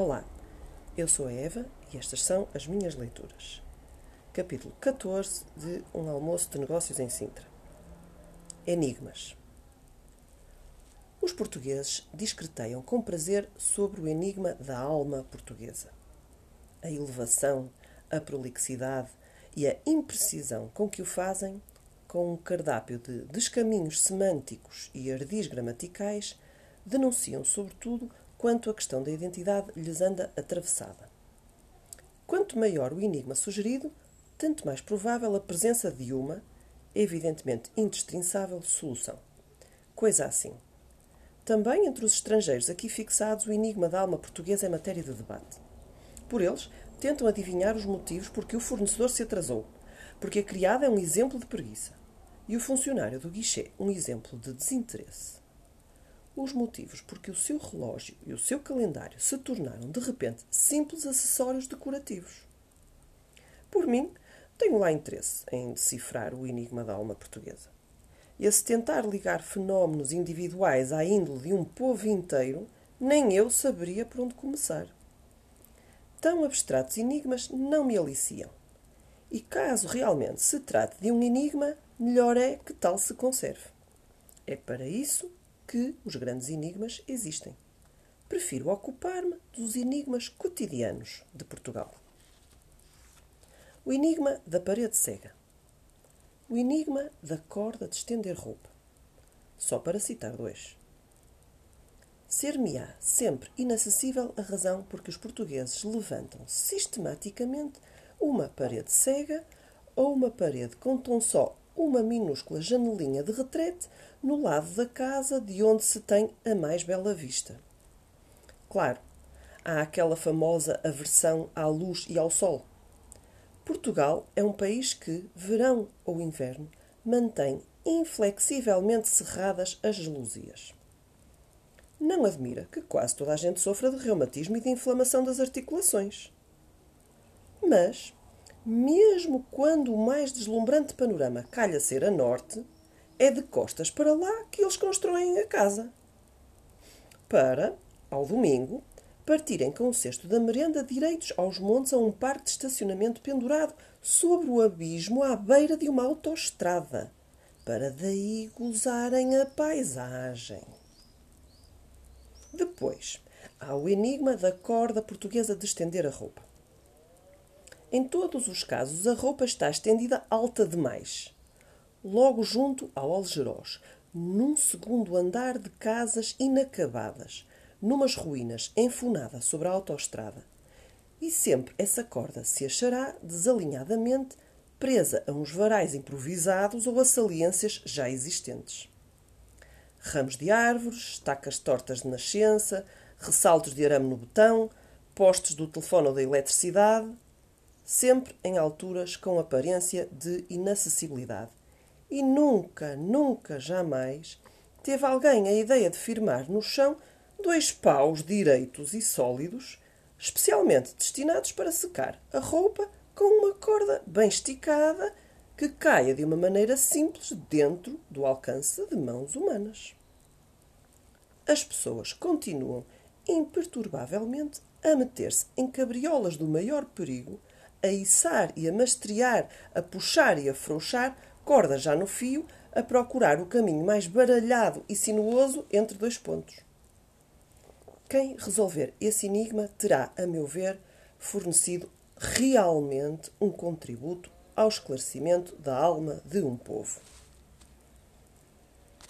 Olá, eu sou a Eva e estas são as minhas leituras. Capítulo 14 de Um Almoço de Negócios em Sintra. Enigmas. Os portugueses discreteiam com prazer sobre o enigma da alma portuguesa. A elevação, a prolixidade e a imprecisão com que o fazem, com um cardápio de descaminhos semânticos e ardis gramaticais, denunciam sobretudo quanto a questão da identidade lhes anda atravessada. Quanto maior o enigma sugerido, tanto mais provável a presença de uma, evidentemente indestrinçável, solução. Coisa assim. Também entre os estrangeiros aqui fixados, o enigma da alma portuguesa é matéria de debate. Por eles, tentam adivinhar os motivos porque o fornecedor se atrasou, porque a criada é um exemplo de preguiça e o funcionário do guichê um exemplo de desinteresse os motivos porque o seu relógio e o seu calendário se tornaram de repente simples acessórios decorativos. Por mim, tenho lá interesse em decifrar o enigma da alma portuguesa. E a se tentar ligar fenómenos individuais à índole de um povo inteiro, nem eu saberia por onde começar. Tão abstratos enigmas não me aliciam. E caso realmente se trate de um enigma, melhor é que tal se conserve. É para isso que os grandes enigmas existem. Prefiro ocupar-me dos enigmas cotidianos de Portugal. O enigma da parede cega. O enigma da corda de estender roupa. Só para citar dois. Ser-me-á sempre inacessível a razão porque os portugueses levantam sistematicamente uma parede cega ou uma parede com tão só uma minúscula janelinha de retrete no lado da casa de onde se tem a mais bela vista. Claro, há aquela famosa aversão à luz e ao sol. Portugal é um país que, verão ou inverno, mantém inflexivelmente cerradas as gelusias. Não admira que quase toda a gente sofra de reumatismo e de inflamação das articulações. Mas, mesmo quando o mais deslumbrante panorama calha ser a norte, é de costas para lá que eles constroem a casa. Para, ao domingo, partirem com o cesto da merenda direitos aos montes a um parque de estacionamento pendurado sobre o abismo à beira de uma autoestrada, para daí gozarem a paisagem. Depois, há o enigma da corda portuguesa de estender a roupa. Em todos os casos, a roupa está estendida alta demais, logo junto ao Algerós, num segundo andar de casas inacabadas, numas ruínas, enfunada sobre a autoestrada. E sempre essa corda se achará desalinhadamente presa a uns varais improvisados ou a saliências já existentes. Ramos de árvores, estacas tortas de nascença, ressaltos de arame no botão, postes do telefone ou da eletricidade, sempre em alturas com aparência de inacessibilidade. E nunca, nunca, jamais teve alguém a ideia de firmar no chão dois paus direitos e sólidos, especialmente destinados para secar a roupa com uma corda bem esticada que caia de uma maneira simples dentro do alcance de mãos humanas. As pessoas continuam imperturbavelmente a meter-se em cabriolas do maior perigo a içar e a mastrear, a puxar e a frouxar, corda já no fio, a procurar o caminho mais baralhado e sinuoso entre dois pontos. Quem resolver esse enigma terá, a meu ver, fornecido realmente um contributo ao esclarecimento da alma de um povo.